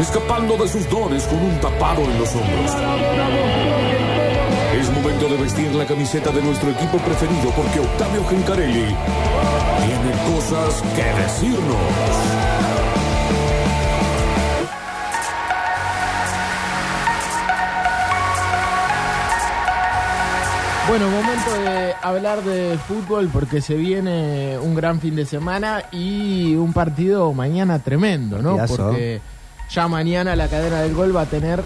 escapando de sus dones con un tapado en los hombros. Es momento de vestir la camiseta de nuestro equipo preferido porque Octavio Gencarelli tiene cosas que decirnos. Bueno, momento de hablar de fútbol porque se viene un gran fin de semana y un partido mañana tremendo, ¿no? Partidazo. Porque ya mañana la cadena del gol va a tener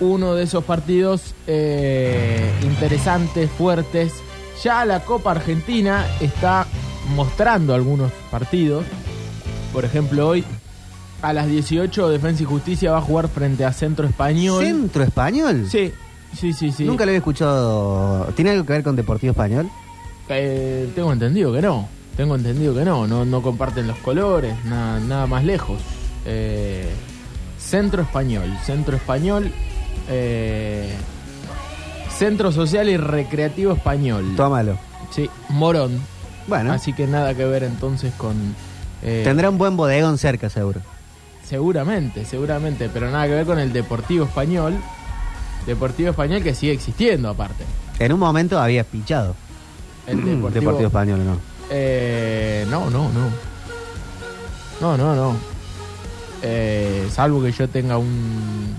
uno de esos partidos eh, interesantes, fuertes. Ya la Copa Argentina está mostrando algunos partidos. Por ejemplo, hoy a las 18 Defensa y Justicia va a jugar frente a Centro Español. ¿Centro español? Sí, sí, sí, sí. Nunca lo había escuchado. ¿Tiene algo que ver con Deportivo Español? Eh, tengo entendido que no. Tengo entendido que no. No, no comparten los colores, nada, nada más lejos. Eh, Centro Español. Centro Español. eh, Centro Social y Recreativo Español. Tómalo. Sí, Morón. Bueno, Así que nada que ver entonces con. eh, tendrá un buen bodegón cerca, seguro. Seguramente, seguramente, pero nada que ver con el Deportivo Español. Deportivo Español que sigue existiendo aparte. En un momento había pichado. El Deportivo, Deportivo, Español, ¿no? Eh, no, no, no. No, no, no. Eh, salvo que yo tenga un...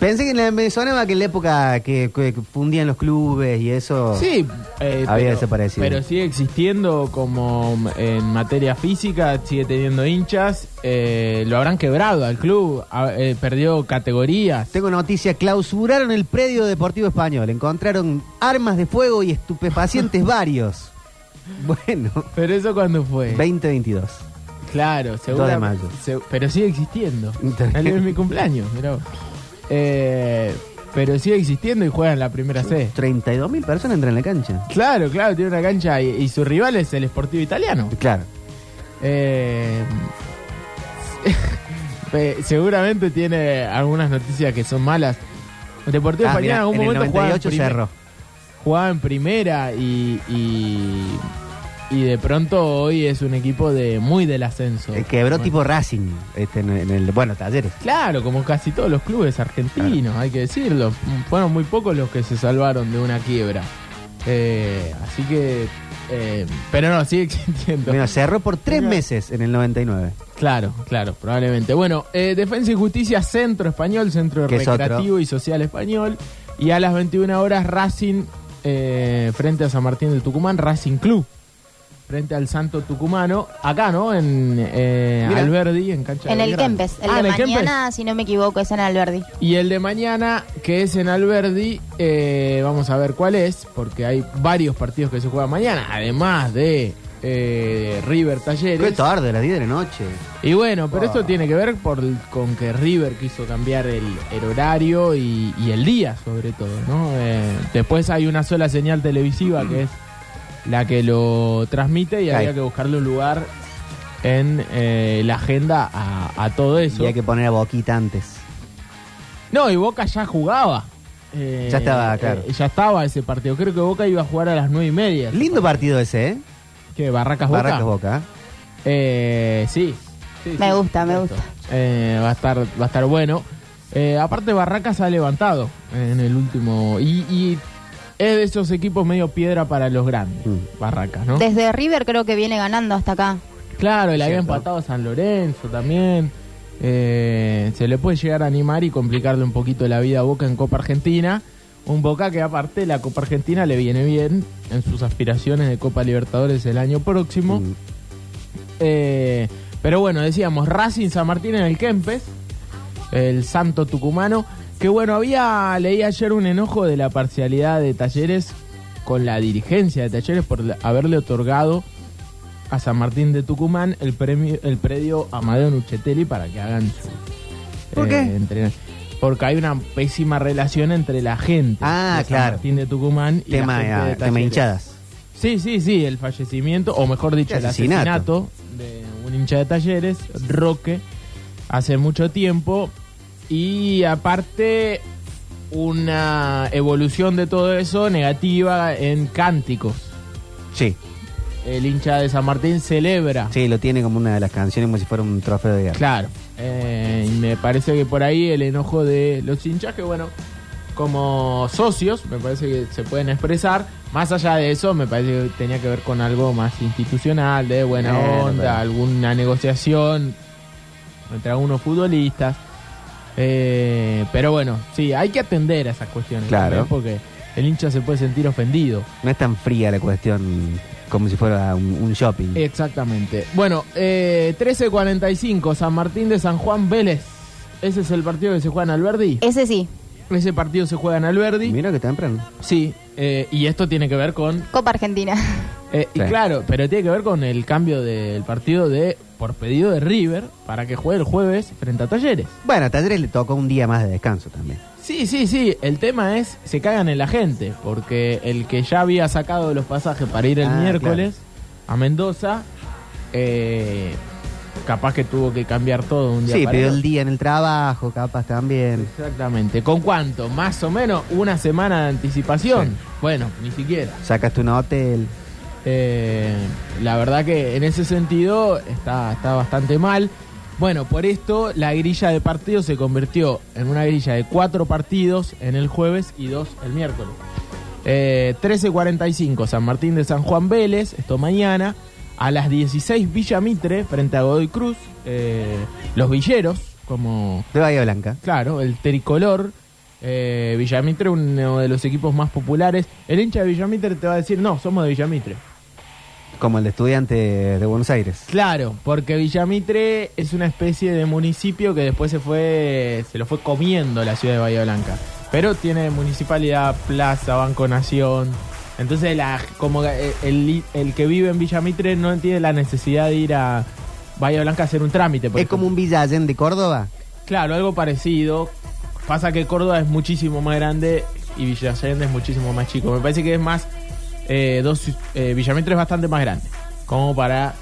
Pensé que en la, me sonaba que en la época que, que fundían los clubes y eso. Sí, eh, Había pero, desaparecido. Pero sigue existiendo como en materia física, sigue teniendo hinchas. eh, lo habrán quebrado al club, a- eh, perdió categorías. Tengo noticia, clausuraron el predio Deportivo Español. Encontraron armas de fuego y estupefacientes varios. Bueno, Pero eso cuando fue. 2022. Claro, de seguro. mayo. pero sigue existiendo. El de mi cumpleaños, mirá. Eh, pero sigue existiendo y juega en la primera C. 32 mil personas entran en la cancha. Claro, claro, tiene una cancha y, y su rival es el Sportivo Italiano. Claro. Eh, seguramente tiene algunas noticias que son malas. El Deportivo Ah, Español en algún en el momento jugaba en, 98 primer- cerró. jugaba en primera y, y, y de pronto hoy es un equipo de muy del ascenso. Eh, Quebró Bueno. tipo Racing este, en, en el. Bueno, talleres. Claro, como casi todos los clubes argentinos, hay que decirlo. Fueron muy pocos los que se salvaron de una quiebra. Eh, así que... eh, pero no, sigue existiendo. Bueno, cerró por tres meses en el 99. Claro, claro, probablemente. Bueno, eh, Defensa y Justicia, Centro Español, Centro es Recreativo y Social Español. Y a las 21 horas Racing eh, frente a San Martín de Tucumán, Racing Club. Frente al Santo Tucumano, acá, ¿no? En eh. Alberdi, en cancha En de el Belgrano. Kempes. El Ah, de en el Kempes. mañana, si no me equivoco, es en Alberdi. Y el de mañana, que es en Alberdi, eh, vamos a ver cuál es, porque hay varios partidos que se juegan mañana, además de eh, River Qué Talleres. tarde, a las 10 de la noche. Y bueno, pero esto tiene que ver por, con que River quiso cambiar el, el horario y, y el día, sobre todo, ¿no? Eh, después hay una sola señal televisiva que es la que lo transmite y Ahí. había que buscarle un lugar en eh, la agenda a, a todo eso. Y hay que poner a Boquita antes. No, y Boca ya jugaba. Eh, Ya estaba, claro. eh, ya estaba ese partido. Creo que Boca iba a jugar a las nueve y media. Lindo partido ese, ¿eh? ¿Qué? ¿Barracas Boca? Barracas Boca. Eh, sí. Sí, Me sí, gusta, me gusta. Eh, va a estar, va a estar bueno. Eh, aparte Barracas ha levantado en el último y, y es de esos equipos medio piedra para los grandes. Mm. Barracas, ¿no? Desde River creo que viene ganando hasta acá. Claro, le había Cierto. empatado a San Lorenzo también. Eh, se le puede llegar a animar y complicarle un poquito la vida a Boca en Copa Argentina. Un Boca que aparte la Copa Argentina le viene bien en sus aspiraciones de Copa Libertadores el año próximo. Mm. Eh, pero bueno, decíamos Racing San Martín en el Kempes, el Santo Tucumano. Que bueno, había, leí ayer un enojo de la parcialidad de Talleres con la dirigencia de Talleres por haberle otorgado a San Martín de Tucumán el premio, el predio Amadeo Nuchetelli para que hagan su ¿Por qué? entrenar. porque hay una pésima relación entre la gente Ah, de San claro. Martín de Tucumán y Tema, la gente de tema hinchadas. Sí, sí, sí, el fallecimiento, o mejor dicho, El el asesinato. asesinato de un hincha de talleres, Roque, hace mucho tiempo. Y aparte, una evolución de todo eso negativa en cánticos. Sí, El hincha de San Martín celebra. sí, lo tiene como una de las canciones como si fuera un trofeo de guerra. Claro. Eh, y me parece que por ahí el enojo de los hinchas, que bueno, como socios, me parece que se pueden expresar. Más allá de eso, me parece que tenía que ver con algo más institucional, de buena onda, pero- alguna negociación entre algunos futbolistas. Eh, pero bueno, sí, hay que atender a esas cuestiones. Claro. también, Porque el hincha se puede sentir ofendido. No es tan fría la cuestión como si fuera un, un shopping. Exactamente. Bueno, eh, 13.45, San Martín de San Juan Vélez. Ese es el partido que se juega en Alberdi. Ese sí. Ese partido se juega en Alberdi. Mira que temprano. Sí, eh, y esto tiene que ver con... Copa Argentina. Eh, y claro, pero tiene que ver con el cambio del partido de por pedido de River para que juegue el jueves frente a Talleres. Bueno, a Talleres le tocó un día más de descanso también. Sí, sí, sí. El tema es, se cagan en la gente, porque el que ya había sacado los pasajes para ir el Ah, miércoles a Mendoza, eh, capaz que tuvo que cambiar todo un día Sí, otro. el día en el trabajo, capaz también. Exactamente. ¿Con cuánto? Más o menos una semana de anticipación. Sí. Bueno, ni siquiera. Sacaste un hotel. Eh, la verdad que en ese sentido está, está bastante mal. Bueno, por esto la grilla de partidos se convirtió en una grilla de cuatro partidos en el jueves y dos el miércoles. Eh, 13.45 San Martín de San Juan Vélez, esto mañana. A las 16 Villa Mitre frente a Godoy Cruz. eh, los Villeros, como De Bahía Blanca. Claro, el tricolor. Eh, Villamitre, uno de los equipos más populares. El hincha de Villamitre te va a decir, no, somos de Villamitre. Como el de estudiante de Buenos Aires. Claro, porque Villamitre es una especie de municipio que después se fue, se lo fue comiendo la ciudad de Bahía Blanca. Pero tiene municipalidad, plaza, Banco Nación. Entonces, la, como el, el- el que vive en Villamitre no tiene la necesidad de ir a Bahía Blanca a hacer un trámite. por Es como un Villa Allende de Córdoba. Claro, algo parecido. Pasa que Córdoba es muchísimo más grande y Villa Allende es muchísimo más chico. Me parece que es más. Eh, dos, eh, Villamitre es bastante más grande. Como para.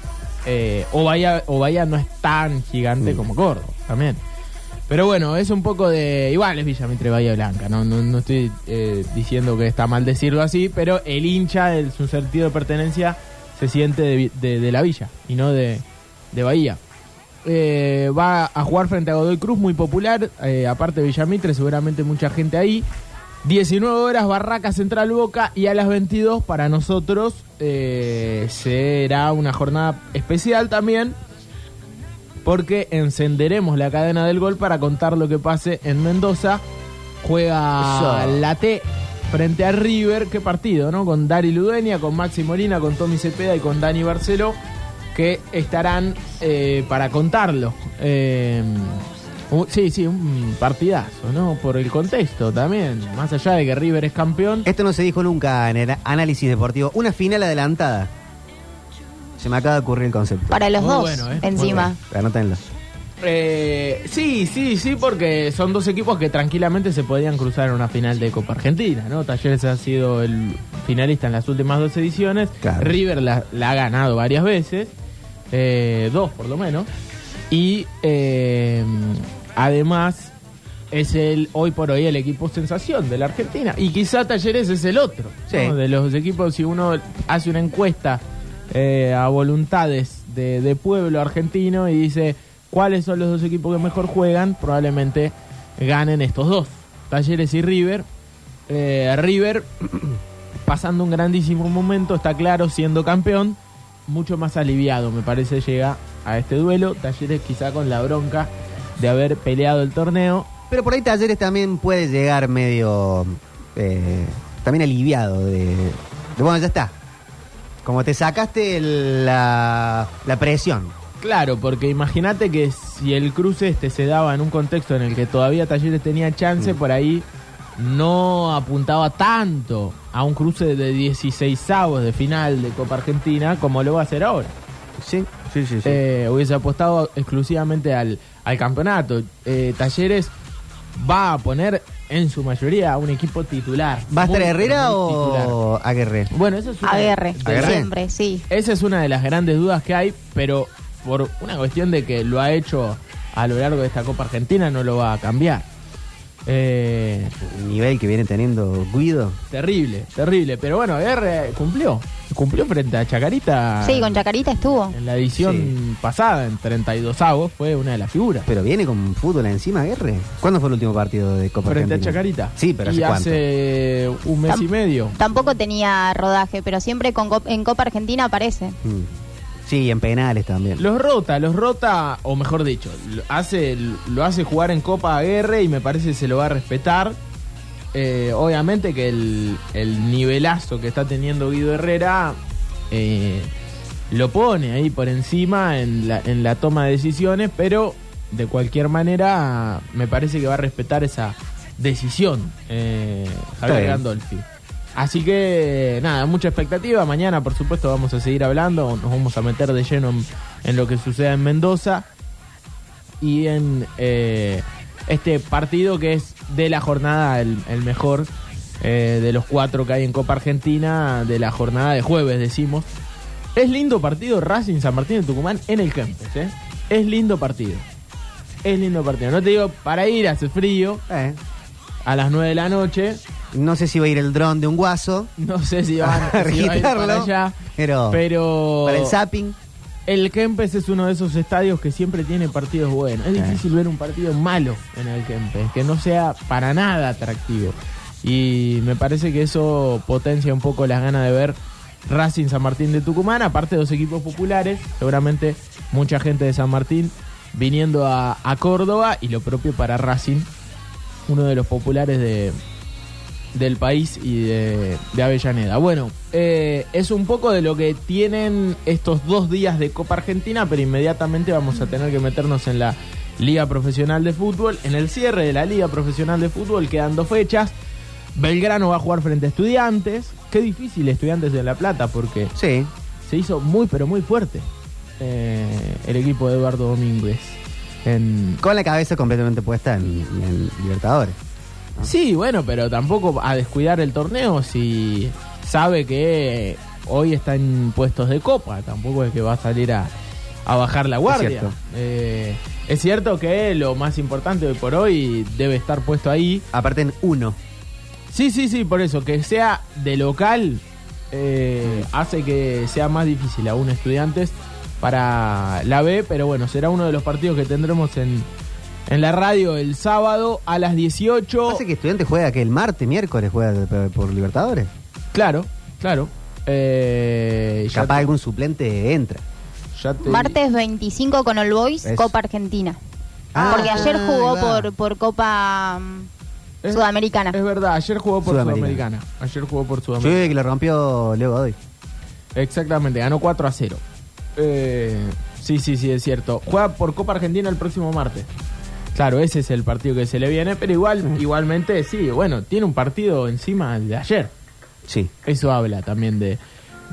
Eh, o, Bahía, o Bahía no es tan gigante Mm. como Córdoba también. Pero bueno, es un poco de. Igual es Villamitre Bahía Blanca. No, no, no estoy eh, diciendo que está mal decirlo así, pero el hincha, el, su sentido de pertenencia, se siente de- de la villa y no de, de Bahía. Eh, va a jugar frente a Godoy Cruz, muy popular. eh, aparte de Villamitre, seguramente mucha gente ahí. 19 horas, Barraca Central Boca. Y a las 22, para nosotros, eh, será una jornada especial también. Porque encenderemos la cadena del gol para contar lo que pase en Mendoza. Juega Eso. la T frente a River. Qué partido, ¿no? Con Dari Ludueña, con Maxi Molina, con Tommy Cepeda y con Dani Barceló. Que estarán eh, para contarlo. Eh, sí, sí, un partidazo, ¿no? Por el contexto también. Más allá de que River es campeón. Esto no se dijo nunca en el análisis deportivo. Una final adelantada. Se me acaba de ocurrir el concepto. Para los Muy dos, bueno, ¿eh? Encima. Anótenlo. Eh, sí, sí, sí, porque son dos equipos que tranquilamente se podían cruzar en una final de Copa Argentina, ¿no? Talleres ha sido el finalista en las últimas dos ediciones. Claro. River la, la ha ganado varias veces, eh, dos por lo menos. Y eh, además es el hoy por hoy el equipo sensación de la Argentina. Y quizá Talleres es el otro. Sí. ¿no? De los equipos, si uno hace una encuesta eh, a voluntades de, de pueblo argentino y dice cuáles son los dos equipos que mejor juegan, probablemente ganen estos dos, Talleres y River. Eh, River pasando un grandísimo momento, está claro, siendo campeón, mucho más aliviado, me parece, llega a este duelo. Talleres quizá con la bronca de haber peleado el torneo. Pero por ahí Talleres también puede llegar medio. eh, también aliviado de, de, Bueno, ya está. Como te sacaste el- la, la presión. Claro, porque imagínate que si el cruce este se daba en un contexto en el que todavía Talleres tenía chance, Mm. por ahí no apuntaba tanto a un cruce de 16 avos de final de Copa Argentina como lo va a hacer ahora. Sí, sí, sí. sí. Eh, hubiese apostado exclusivamente al, al campeonato. Eh, Talleres va a poner en su mayoría a un equipo titular. ¿Va a estar Herrera titular. o Aguerre? Bueno, eso es una, Aguerre, Aguerre. siempre, sí. esa es una de las grandes dudas que hay, pero por una cuestión de que lo ha hecho a lo largo de esta Copa Argentina no lo va a cambiar. Eh, El nivel que viene teniendo Guido. terrible, terrible. Pero bueno, Aguerre cumplió. Cumplió frente a Chacarita. Sí, con Chacarita estuvo. En la edición Sí. pasada, en 32 avos, fue una de las figuras. Pero viene con fútbol encima, Aguerre. ¿Cuándo fue el último partido de Copa Frente a? Chacarita. Sí, pero ¿hace y cuánto? hace un mes y medio. Tampoco tenía rodaje, pero siempre con Cop- en Copa Argentina aparece. Mm. Sí, en penales también. Los rota, los rota, o mejor dicho, lo hace, lo hace jugar en Copa Aguerre y me parece que se lo va a respetar. Eh, obviamente que el, el nivelazo que está teniendo Guido Herrera eh, lo pone ahí por encima en la, en la toma de decisiones, pero de cualquier manera me parece que va a respetar esa decisión eh, Javier. Gandolfi. Así que nada, mucha expectativa. Mañana, por supuesto, vamos a seguir hablando. Nos vamos a meter de lleno en, en lo que suceda en Mendoza y en eh, este partido que es de la jornada el, el mejor eh, de los cuatro que hay en Copa Argentina, de la jornada de jueves, decimos. Es lindo partido Racing San Martín de Tucumán en el Kempes, ¿eh? Es lindo partido. Es lindo partido. No te digo para ir, hace frío, Eh, a las 9 de la noche. No sé si va a ir el dron de un guaso. No sé si van A si va a ir registrarlo, para allá. pero, Pero para el zapping. el Kempes es uno de esos estadios que siempre tiene partidos buenos. Es Eh. difícil ver un partido malo en el Kempes, que no sea para nada atractivo. Y me parece que eso potencia un poco las ganas de ver Racing San Martín de Tucumán, aparte de dos equipos populares, seguramente mucha gente de San Martín viniendo a, a Córdoba y lo propio para Racing, uno de los populares de, del país y de, de Avellaneda. Bueno, eh, es un poco de lo que tienen estos dos días de Copa Argentina, pero inmediatamente vamos a tener que meternos en la Liga Profesional de Fútbol. En el cierre de la Liga Profesional de Fútbol quedan dos fechas. Belgrano va a jugar frente a Estudiantes. Qué difícil Estudiantes de La Plata porque Sí. se hizo muy pero muy fuerte eh, el equipo de Eduardo Domínguez. En, Con la cabeza completamente puesta en, en Libertadores. Sí, bueno, pero tampoco a descuidar el torneo si sabe que hoy está en puestos de copa. Tampoco es que va a salir a, a bajar la guardia. cierto. Eh, es cierto que lo más importante hoy por hoy debe estar puesto ahí. Aparte en uno. Sí, sí, sí, por eso, que sea de local eh, hace que sea más difícil a un estudiantes para la B, pero bueno, será uno de los partidos que tendremos en, en la radio el sábado a las 18. Pasa que Estudiantes juega que el martes, miércoles juega por Libertadores. Claro, claro. Eh, Capaz te- algún suplente entra. ya te- Martes 25 con All Boys. Copa Argentina. Ah, Porque ayer jugó por, por Copa mm, Es- Sudamericana. Es verdad, ayer jugó por Sudamericana. Sudamericana. Ayer jugó por Sudamericana. vi que le rompió Leo Godoy. Exactamente, ganó 4 a 0. Eh, sí, sí, sí, es cierto. Juega por Copa Argentina el próximo martes. Claro, ese es el partido que se le viene, pero igual, igualmente, sí, bueno, tiene un partido encima de ayer. Sí. Eso habla también de,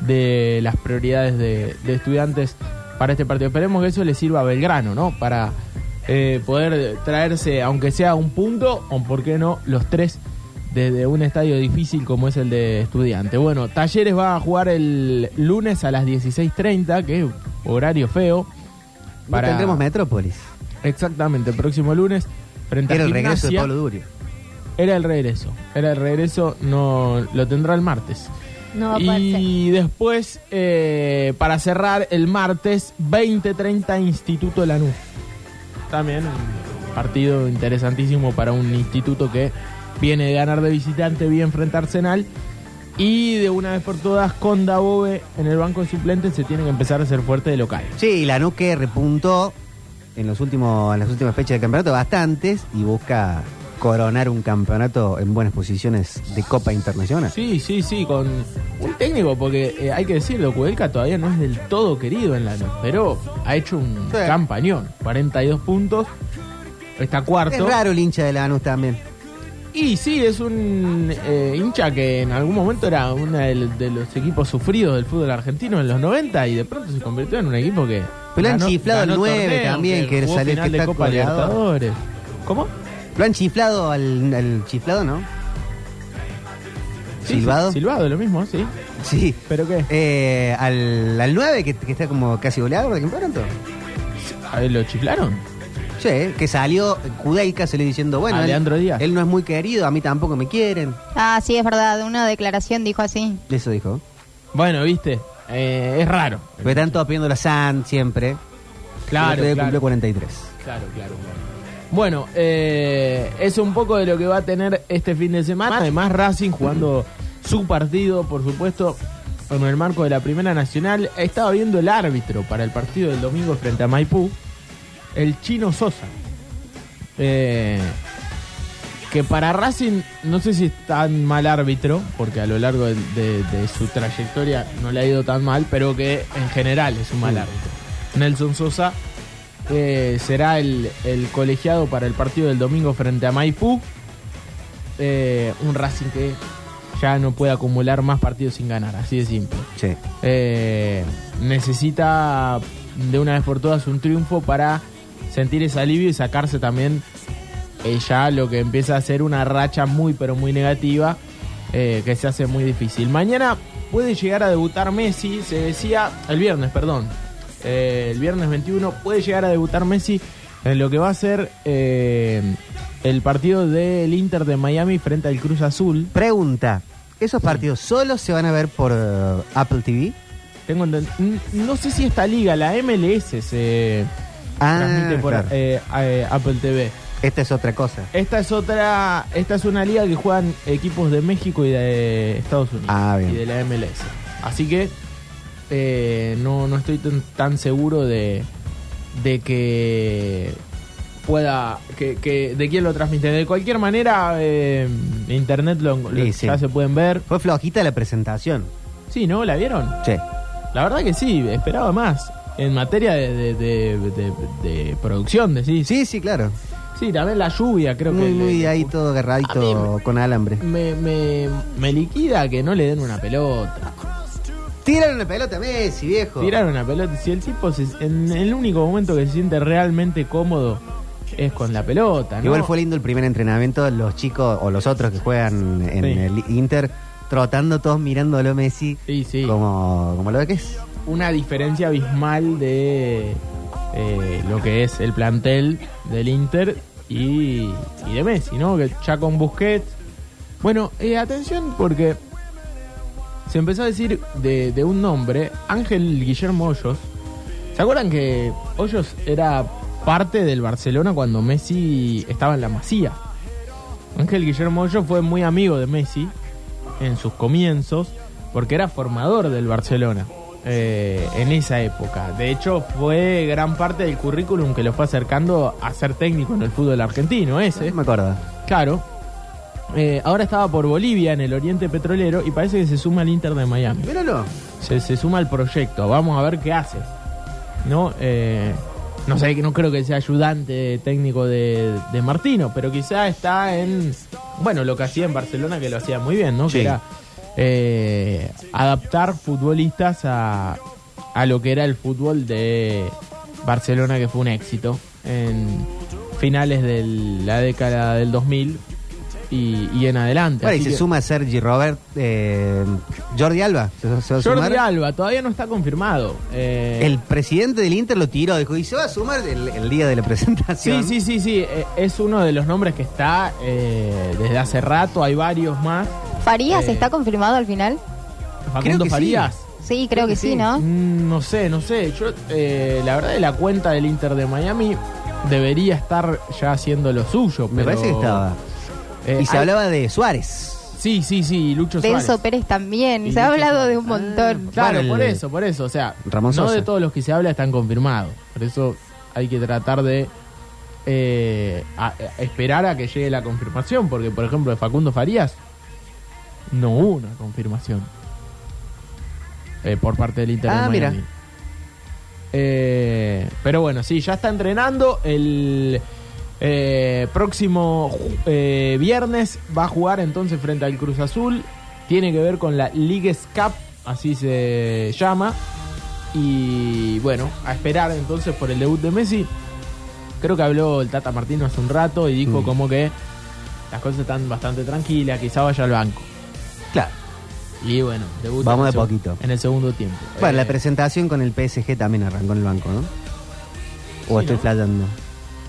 de las prioridades de, de estudiantes para este partido. Esperemos que eso le sirva a Belgrano, ¿no? Para eh, poder traerse, aunque sea un punto, o por qué no, los tres desde un estadio difícil como es el de estudiante. Bueno, Talleres va a jugar el lunes a las 16.30, que es horario feo. No tendremos Metrópolis. Exactamente, el próximo lunes. Frente Era a el regreso de. Pablo Durio. Era el regreso. Era el regreso, no lo tendrá el martes. No va a y después, eh, para cerrar, el martes 20-30 Instituto Lanús. También un partido interesantísimo para un instituto que viene de ganar de visitante bien frente a Arsenal. Y de una vez por todas, con Dabove en el banco de suplentes se tiene que empezar a ser fuerte de local. Sí, Lanús que repuntó en, los últimos, en las últimas fechas del campeonato bastantes y busca coronar un campeonato en buenas posiciones de Copa Internacional. Sí, sí, sí, con un técnico, porque eh, hay que decirlo, Kudelka todavía no es del todo querido en Lanús, pero ha hecho un Sí. campañón, 42 puntos, está cuarto. Es raro el hincha de Lanús también. Y sí, es un eh, hincha que en algún momento era uno de, de los equipos sufridos del fútbol argentino en los 90 y de pronto se convirtió en un equipo que... Pero le han ganó- chiflado el ganó 9 torneos, también, que jugó salió final de Copa. Libertadores. ¿Cómo? Lo han chiflado al, al chiflado, ¿no? Sí, ¿Silbado? sí, silbado, lo mismo, sí. Sí. ¿Pero qué? Eh, al, al 9, que, que está como casi goleador de campeonato. ¿A ver, ¿Lo chiflaron? Sí, que salió Kudelka, se le diciendo, bueno, A él, Leandro Díaz. él no es muy querido, a mí tampoco me quieren. Ah, sí, es verdad. Una declaración dijo así. Eso dijo. Bueno, viste, eh, es raro. Porque están todos pidiendo la SAN siempre. Claro, El claro. cumplió 43. Claro, claro, claro. Bueno, eh, es un poco de lo que va a tener este fin de semana. Además, Racing jugando su partido, por supuesto, en el marco de la Primera Nacional. Estaba viendo el árbitro para el partido del domingo frente a Maipú, el chino Sosa. Eh, que para Racing no sé si es tan mal árbitro, porque a lo largo de, de- de su trayectoria no le ha ido tan mal, pero que en general es un mal árbitro. Nelson Sosa eh, será el, el colegiado para el partido del domingo frente a Maipú. Eh, un Racing que ya no puede acumular más partidos sin ganar, así de simple. Sí. Eh, necesita de una vez por todas un triunfo para sentir ese alivio y sacarse también eh, ya lo que empieza a ser una racha muy pero muy negativa eh, que se hace muy difícil. Mañana puede llegar a debutar Messi, se decía el viernes, perdón, eh, el viernes 21 puede llegar a debutar Messi en lo que va a ser eh, el partido del Inter de Miami frente al Cruz Azul. Pregunta: ¿esos partidos solo se van a ver por eh, Apple TV? Tengo no sé si esta liga, la MLS, se Ah, transmite por claro. eh, eh, Apple TV. Esta es otra cosa. Esta es otra, esta es una liga que juegan equipos de México y de Estados Unidos Ah, bien. y de la MLS. Así que eh, no, no estoy tan, tan seguro de, de que pueda que, que- de quién lo transmite. De cualquier manera, eh, internet lo, lo- Sí, sí. ya se pueden ver. Fue flojita la presentación. Sí, ¿no? ¿La vieron? Sí. La verdad que sí, esperaba más. En materia de, de, de- producción, decís. Sí, sí, claro. Sí, también la lluvia, creo Muy, que. le- muy ahí le- todo agarradito con alambre. Me, me, me liquida que no le den una pelota. Tiraron la pelota a Messi, viejo. Tirar una pelota. Si el tipo se- en el único momento que se siente realmente cómodo es con la pelota, ¿no? Igual fue lindo el primer entrenamiento, los chicos o los otros que juegan en Sí. el Inter, trotando todos mirándolo a Messi Sí, sí. como, como lo que es. Una diferencia abismal de eh, lo que es el plantel del Inter y, y de Messi, ¿no? Que ya con Busquets. Bueno, eh, atención porque se empezó a decir de, de un nombre, Ángel Guillermo Hoyos. ¿Se acuerdan que Hoyos era parte del Barcelona cuando Messi estaba en la Masía? Ángel Guillermo Hoyos fue muy amigo de Messi en sus comienzos porque era formador del Barcelona eh, en esa época. De hecho, fue gran parte del currículum que lo fue acercando a ser técnico en el fútbol argentino, ese. No me acuerdo. Claro. Eh, ahora estaba por Bolivia, en el Oriente Petrolero, y parece que se suma al Inter de Miami. Míralo. Se, se suma al proyecto. Vamos a ver qué hace. No, Eh, no sé, no creo que sea ayudante técnico de, de Martino, pero quizá está en, bueno, lo que hacía en Barcelona, que lo hacía muy bien, ¿no? Sí. Que era eh, adaptar futbolistas a, a lo que era el fútbol de Barcelona, que fue un éxito en finales de la década del 2000 y, y en adelante. Bueno, y se que- suma Sergi Robert, eh, Jordi Alba. ¿Se, se va a Jordi sumar? Alba todavía no está confirmado. Eh, El presidente del Inter lo tiró, dijo, y se va a sumar el, el día de la Sí, presentación. sí, sí, sí. eh, Es uno de los nombres que está eh, desde hace rato. Hay varios más. ¿Farías Eh, está confirmado al final? Facundo que sí. Farías. Sí, creo que sí, ¿no? Mm, no sé, no sé. Yo, eh, la verdad, de la cuenta del Inter de Miami debería estar ya haciendo lo suyo. Me pero, parece que estaba. eh, y se hay- hablaba de Suárez. Sí, sí, sí. Lucho Denso Suárez. Pérez también. Y Se ha Lucho hablado de un montón. Claro, Bueno, por eso, por eso. O sea, Ramón no Sosa. de todos los que se habla están confirmados. Por eso hay que tratar de eh, a- a esperar a que llegue la confirmación. Porque, por ejemplo, de Facundo Farías no hubo una confirmación eh, por parte del Inter de Ah, mira. Eh, pero bueno, sí, ya está entrenando. El eh, próximo viernes va a jugar entonces frente al Cruz Azul. Tiene que ver con la Leagues Cup, así se llama. Y bueno, a esperar entonces por el debut de Messi. Creo que habló el Tata Martino hace un rato y dijo Mm. como que las cosas están bastante tranquilas, quizá vaya al banco. Claro. Y bueno, debuta Vamos en el de seg- poquito. En el segundo tiempo. Bueno, la Eh, presentación con el PSG también arrancó en el banco, ¿no? O Sí, estoy ¿no? flayando.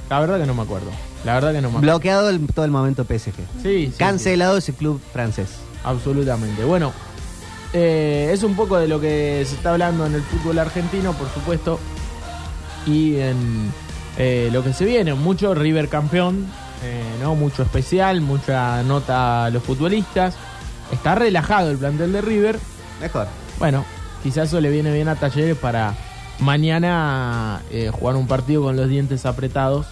la verdad que no me acuerdo. La verdad que no me acuerdo. Bloqueado el- todo el momento PSG. Sí, sí, Cancelado ese club francés. sí, absolutamente. Bueno, eh, es un poco de lo que se está hablando en el fútbol argentino, por supuesto. Y en eh, lo que se viene, mucho River campeón, eh, ¿no? Mucho especial, mucha nota a los futbolistas. Está relajado el plantel de River. Mejor. Bueno, quizás eso le viene bien a Talleres para mañana eh, jugar un partido con los dientes apretados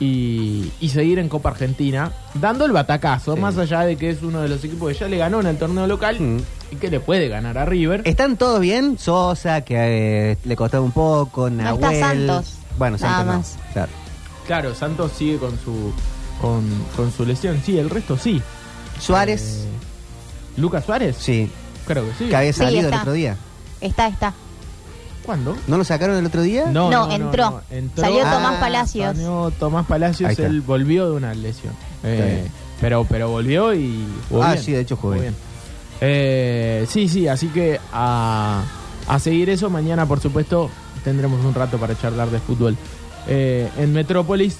y, y seguir en Copa Argentina, dando el batacazo, Sí. más allá de que es uno de los equipos que ya le ganó en el torneo local Mm. y que le puede ganar a River. ¿Están todos bien? Sosa, que eh, le costó un poco, Nahuel. está Santos. Bueno, Nada Santos no. Claro. Claro, Santos sigue con su con, con su lesión, sí, el resto sí. Suárez, Eh, ¿Lucas Suárez? sí, Creo que sí. que había Sí, salido el está. otro día. Está, está. ¿Cuándo? ¿No lo sacaron el otro día? No, entró. Entró. Salió Ah, Tomás Palacios. Salió Tomás Ahí Palacios, está. él volvió de una lesión. Eh, bien. pero, pero volvió y jugó Ah, bien. sí, de hecho jugó Jugó bien. Eh, sí, sí, así que a, a seguir eso, mañana por supuesto tendremos un rato para charlar de fútbol. Eh, en Metrópolis,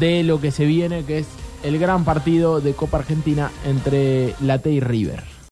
de lo que se viene, que es el gran partido de Copa Argentina entre Late y River.